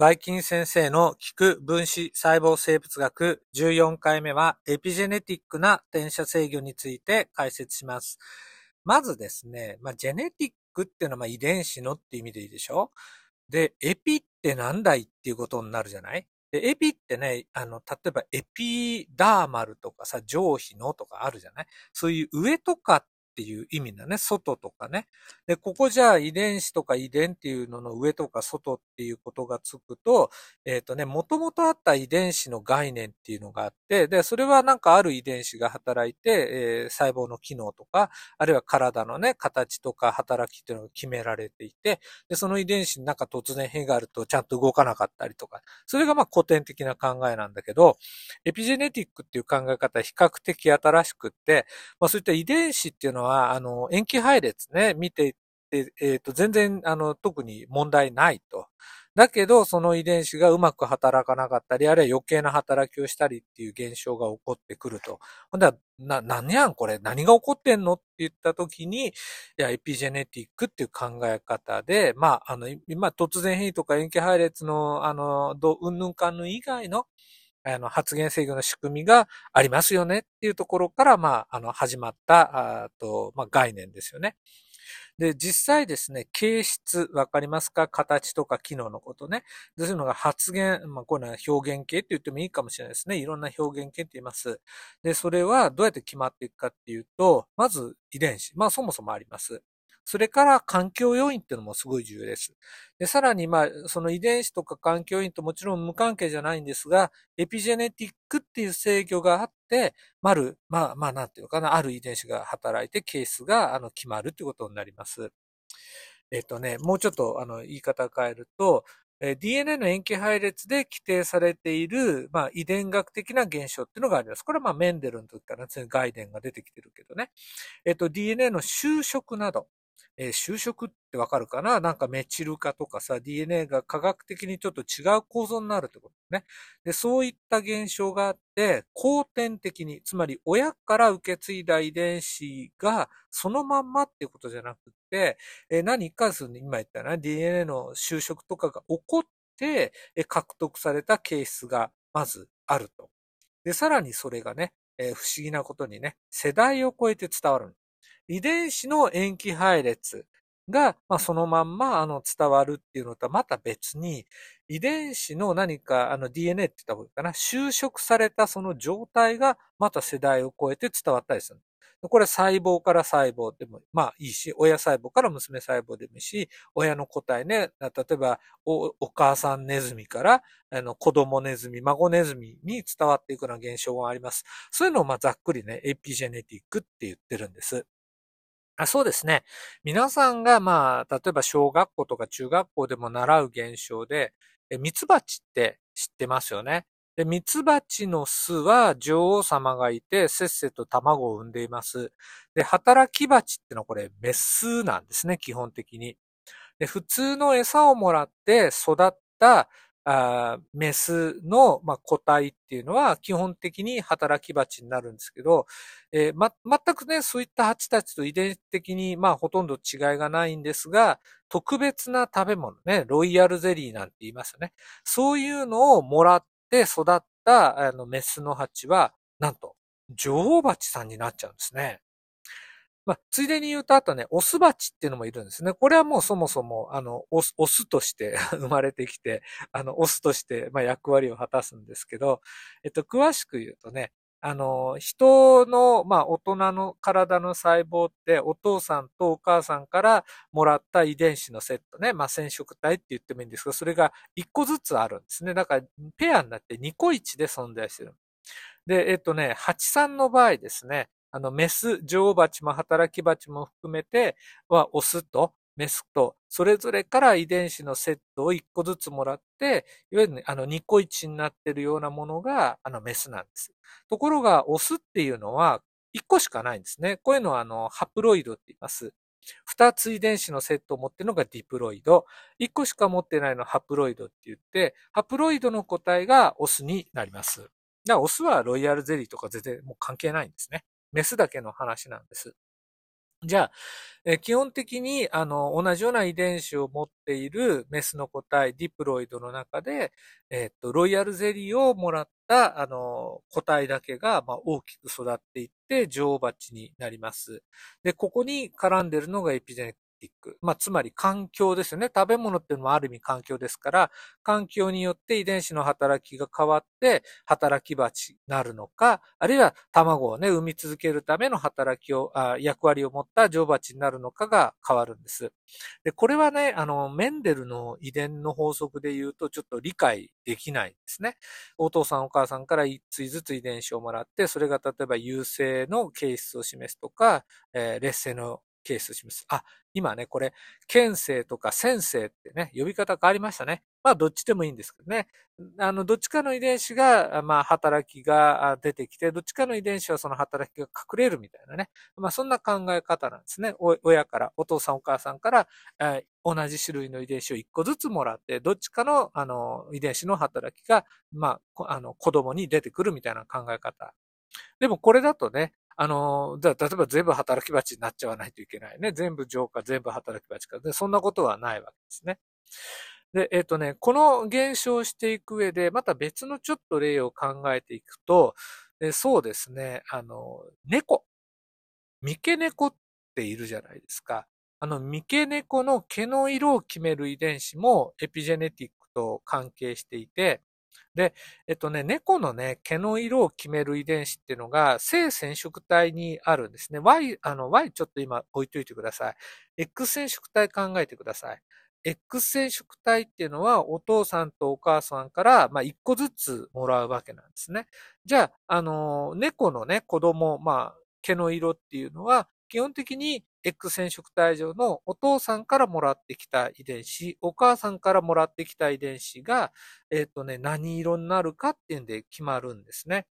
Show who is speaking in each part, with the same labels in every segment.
Speaker 1: バイキン先生の聞く分子細胞生物学14回目はエピジェネティックな転写制御について解説します。まずですね、まあ、ジェネティックっていうのはま遺伝子のって意味でいいでしょ？で、エピってなんだいっていうことになるじゃない？で、エピってね、あの、例えばエピダーマルとかさ、上皮のとかあるじゃない？そういう上とかっっていう意味だね。外とかね。で、ここじゃあ遺伝子とか遺伝っていうのの上とか外っていうことがつくと、えっ、ー、とね、もともとあった遺伝子の概念っていうのがあって、で、それはなんかある遺伝子が働いて、えー、細胞の機能とか、あるいは体のね、形とか働きっていうのが決められていて、で、その遺伝子になんか突然変があるとちゃんと動かなかったりとか、それがまあ古典的な考えなんだけど、エピジェネティックっていう考え方は比較的新しくって、まあそういった遺伝子っていうのはは、あの、塩基配列ね、見ていって、えっ、ー、と、全然、あの、特に問題ないと。だけど、その遺伝子がうまく働かなかったり、あるいは余計な働きをしたりっていう現象が起こってくると。ほんでは、な、何やんこれ何が起こってんのって言った時に、いや、エピジェネティックっていう考え方で、まあ、あの、今、突然変異とか塩基配列の、あの、ど、うんぬんかんぬん以外の、あの、発言制御の仕組みがありますよねっていうところから、まあ、あの、始まった、あと、まあ、概念ですよね。で、実際ですね、形質、わかりますか？形とか機能のことね。そういうのが発言、まあ、こういうのは表現形って言ってもいいかもしれないですね。いろんな表現形って言います。で、それはどうやって決まっていくかっていうと、まず遺伝子。まあ、そもそもあります。それから環境要因っていうのもすごい重要です。で、さらに、まあ、その遺伝子とか環境要因ともちろん無関係じゃないんですが、エピジェネティックっていう制御があって、まる、まあ、まあ、なんていうかな、ある遺伝子が働いてケースが、あの、決まるっていうことになります。えっとね、もうちょっと、あの、言い方を変えると、DNA の塩基配列で規定されている、まあ、遺伝学的な現象っていうのがあります。これはまあ、メンデルの時から外伝が出てきてるけどね。えっと、DNA の修飾など、えー、就職ってわかるかな？なんかメチル化とかさ、DNA が科学的にちょっと違う構造になるってことね。で、そういった現象があって、後天的に、つまり親から受け継いだ遺伝子がそのまんまっていうことじゃなくて、えー、何かその今言ったな、DNA の就職とかが起こって、獲得されたケースがまずあると。で、さらにそれがね、えー、不思議なことにね、世代を超えて伝わる。遺伝子の塩基配列が、まあ、そのまんま、あの、伝わるっていうのとはまた別に、遺伝子の何か、あの、DNA って言った方がいいかな、収縮されたその状態が、また世代を超えて伝わったりする。これ細胞から細胞でも、まあいいし、親細胞から娘細胞でもいいし、親の個体ね、例えばお、お母さんネズミから、あの、子供ネズミ、孫ネズミに伝わっていくような現象があります。そういうのをまあざっくりね、エピジェネティックって言ってるんです。あそうですね。皆さんが、まあ、例えば小学校とか中学校でも習う現象で、ミツバチって知ってますよね？で、ミツバチの巣は女王様がいて、せっせと卵を産んでいます。で、働きバチってのはこれメスなんですね、基本的に。で、普通の餌をもらって育ったあメスの、まあ、個体っていうのは基本的に働き蜂になるんですけど、えー、ま、全くね、そういった蜂たちと遺伝的に、まあ、ほとんど違いがないんですが、特別な食べ物ね、ロイヤルゼリーなんて言いますよね。そういうのをもらって育ったあのメスの蜂は、なんと、女王蜂さんになっちゃうんですね。まあ、ついでに言うと、あとね、オスバチっていうのもいるんですね。これはもうそもそも、あの、オス、オスとして 生まれてきて、あの、オスとして、まあ、役割を果たすんですけど、えっと、詳しく言うとね、あの、人の、まあ、大人の体の細胞って、お父さんとお母さんからもらった遺伝子のセットね、まあ、染色体って言ってもいいんですが、それが1個ずつあるんですね。だから、ペアになって2個1で存在してる。で、えっとね、83の場合ですね、あの、メス、女王蜂も働き蜂も含めては、オスとメスと、それぞれから遺伝子のセットを1個ずつもらって、いわゆる、あの、2個1になってるようなものが、あの、メスなんです。ところが、オスっていうのは、1個しかないんですね。こういうのは、あの、ハプロイドって言います。2つ遺伝子のセットを持っているのがディプロイド。1個しか持ってないのはハプロイドって言って、ハプロイドの個体がオスになります。だからオスはロイヤルゼリーとか全然もう関係ないんですね。メスだけの話なんです。じゃあ、基本的に、あの、同じような遺伝子を持っているメスの個体、ディプロイドの中で、えっと、ロイヤルゼリーをもらった、あの、個体だけが、まあ、大きく育っていって、女王蜂になります。で、ここに絡んでるのがエピジェネィック。まあ、つまり環境ですよね。食べ物っていうのもある意味環境ですから、環境によって遺伝子の働きが変わって、働き蜂になるのか、あるいは卵をね、産み続けるための働きを、あ役割を持った女王蜂になるのかが変わるんです。で、これはね、あの、メンデルの遺伝の法則で言うと、ちょっと理解できないんですね。お父さんお母さんから一対ずつ遺伝子をもらって、それが例えば優勢の形質を示すとか、えー、劣勢のケースします。あ、今ね、これ、県生とか先生ってね、呼び方変わりましたね。まあ、どっちでもいいんですけどね。あの、どっちかの遺伝子が、まあ、働きが出てきて、どっちかの遺伝子はその働きが隠れるみたいなね。まあ、そんな考え方なんですね。親から、お父さんお母さんから、えー、同じ種類の遺伝子を一個ずつもらって、どっちかの、あの、遺伝子の働きが、まあ、あの、子供に出てくるみたいな考え方。でもこれだとね、あの、じゃ、例えば全部働き蜂になっちゃわないといけないね。全部浄化、全部働き蜂か。で、そんなことはないわけですね。で、えっ、ー、とね、この現象をしていく上で、また別のちょっと例を考えていくと、そうですね、あの、猫。三毛猫っているじゃないですか。あの、三毛猫の毛の色を決める遺伝子もエピジェネティックと関係していて、で、えっとね、猫のね、毛の色を決める遺伝子っていうのが、性染色体にあるんですね。Y、あの、Y ちょっと今置いといてください。X 染色体考えてください。X 染色体っていうのは、お父さんとお母さんから、まあ、一個ずつもらうわけなんですね。じゃあ、あの、猫のね、子供、まあ、毛の色っていうのは、基本的に X 染色体上のお父さんからもらってきた遺伝子、お母さんからもらってきた遺伝子が、えっ、ー、とね、何色になるかっていうんで決まるんですね。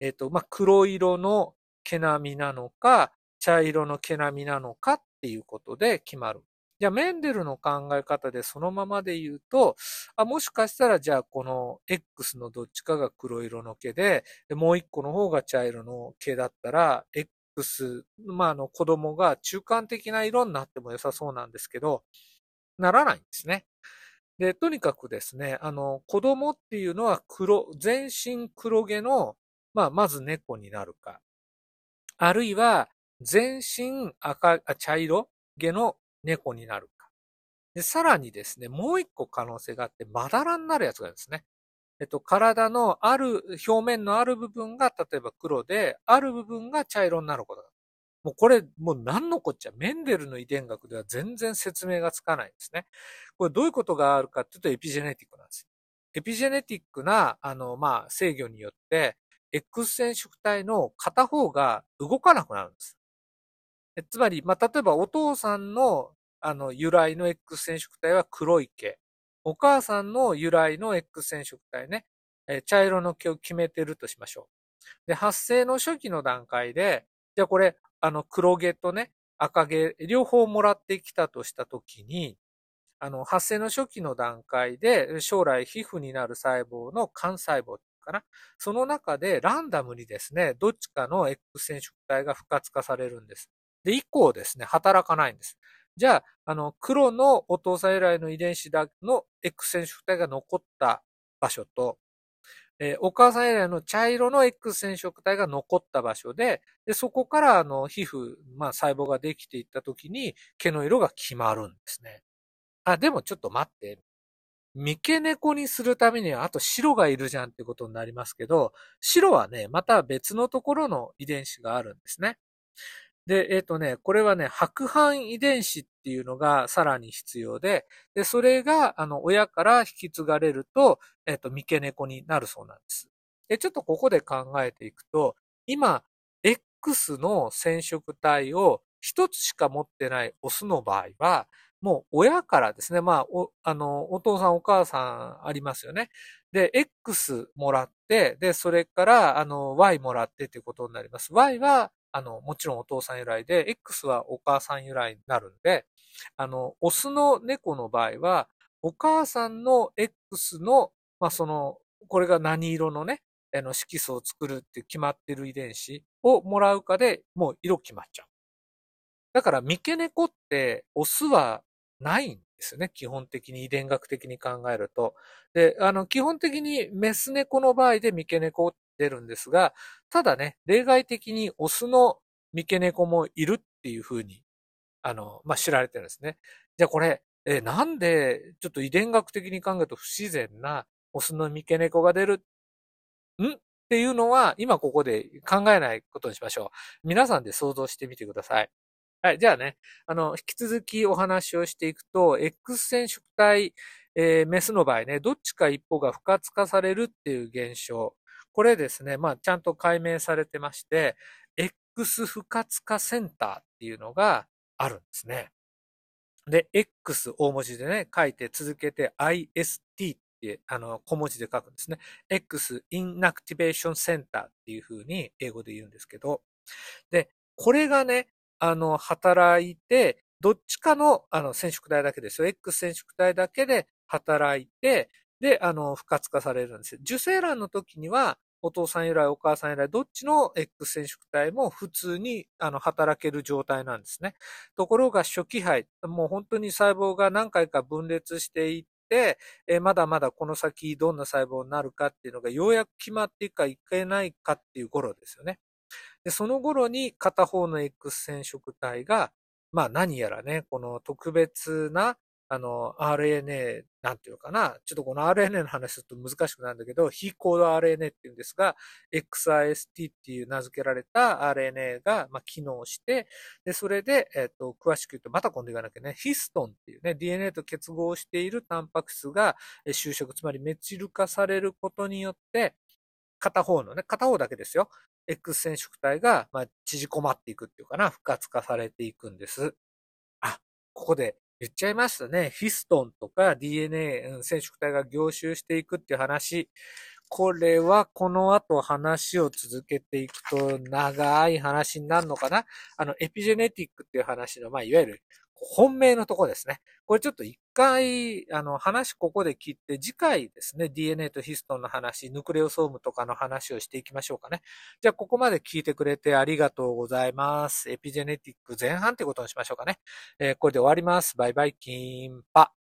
Speaker 1: えっ、ー、と、まあ、黒色の毛並みなのか、茶色の毛並みなのかっていうことで決まる。じゃあ、メンデルの考え方でそのままで言うと、あもしかしたらじゃあこの X のどっちかが黒色の毛で、もう一個の方が茶色の毛だったら、X、まあ、あの、子供が中間的な色になっても良さそうなんですけど、ならないんですね。で、とにかくですね、あの、子供っていうのは黒、全身黒毛の、まあ、まず猫になるか。あるいは、全身赤、茶色毛の猫になるか。で、さらにですね、もう一個可能性があって、まだらになるやつがあるんですね。えっと、体のある、表面のある部分が、例えば黒で、ある部分が茶色になることだ。もうこれ、もう何のこっちゃ、メンデルの遺伝学では全然説明がつかないんですね。これどういうことがあるかっていうと、エピジェネティックなんです。エピジェネティックな、あの、まあ、制御によって、X 染色体の片方が動かなくなるんです。つまり、まあ、例えばお父さんの、あの、由来の X 染色体は黒い毛。お母さんの由来の X 染色体ね、茶色の毛を決めてるとしましょう。で、発生の初期の段階で、じゃあこれ、あの、黒毛とね、赤毛、両方もらってきたとしたときに、あの、発生の初期の段階で、将来皮膚になる細胞の幹細胞かな？その中でランダムにですね、どっちかの X 染色体が不活化されるんです。で、以降ですね、働かないんです。じゃあ、あの、黒のお父さん由来の遺伝子だの X 染色体が残った場所と、えー、お母さん由来の茶色の X 染色体が残った場所で、でそこからあの皮膚、まあ細胞ができていった時に毛の色が決まるんですね。あ、でもちょっと待って。三毛猫にするためにはあと白がいるじゃんってことになりますけど、白はね、また別のところの遺伝子があるんですね。で、えっ、ー、とね、これはね、白斑遺伝子っていうのがさらに必要で、で、それが、あの、親から引き継がれると、えっ、ー、と、三毛猫になるそうなんです。で、ちょっとここで考えていくと、今、X の染色体を一つしか持ってないオスの場合は、もう親からですね、まあ、お、あの、お父さんお母さんありますよね。で、X もらって、で、それから、あの、Y もらってっていうことになります。Y は、あの、もちろんお父さん由来で、X はお母さん由来になるんで、あの、オスの猫の場合は、お母さんの X の、まあ、その、これが何色のね、あの、色素を作るって決まってる遺伝子をもらうかで、もう色決まっちゃう。だから、三毛猫ってオスはないんですよね。基本的に遺伝学的に考えると。で、あの、基本的にメス猫の場合で三毛猫って出るんですが、ただね、例外的にオスの三毛猫もいるっていうふうに、あの、まあ、知られてるんですね。じゃあこれ、え、なんで、ちょっと遺伝学的に考えると不自然なオスの三毛猫が出るん？っていうのは、今ここで考えないことにしましょう。皆さんで想像してみてください。はい。じゃあね、あの、引き続きお話をしていくと、X 染色体、えー、メスの場合ね、どっちか一方が不活化されるっていう現象。これですね、まあ、ちゃんと解明されてまして、X 不活化センターっていうのがあるんですね。で、X 大文字でね、書いて続けて IST って、あの、小文字で書くんですね。X Inactivation Center っていう風に英語で言うんですけど、で、これがね、あの、働いて、どっちかの、あの、染色体だけですよ。X 染色体だけで働いて、で、あの、不活化されるんですよ。受精卵の時には、お父さん由来、お母さん由来、どっちの X 染色体も普通にあの働ける状態なんですね。ところが初期胚、もう本当に細胞が何回か分裂していって、えまだまだこの先どんな細胞になるかっていうのがようやく決まっていくかいけないかっていう頃ですよね。で、その頃に片方の X 染色体が、まあ何やらね、この特別なあの、RNA、なんていうのかな？ちょっとこの RNA の話すると難しくなるんだけど、非コード RNA っていうんですが、XIST っていう名付けられた RNA が、まあ、機能して、で、それで、えっ、と、詳しく言うと、また今度言わなきゃね、ヒストンっていうね、DNA と結合しているタンパク質が収縮、つまりメチル化されることによって、片方のね、片方だけですよ。X 染色体が、まあ、縮こまっていくっていうかな、不活化されていくんです。あ、ここで言っちゃいましたね。ヒストンとか DNA、染色体が凝集していくっていう話。これはこの後話を続けていくと長い話になるのかなあの、エピジェネティックっていう話の、まあ、いわゆる本命のとこですね。これちょっと一回、あの、話ここで切って、次回ですね、DNA とヒストンの話、ヌクレオソームとかの話をしていきましょうかね。じゃあ、ここまで聞いてくれてありがとうございます。エピジェネティック前半ってことにしましょうかね。えー、これで終わります。バイバイキンパ。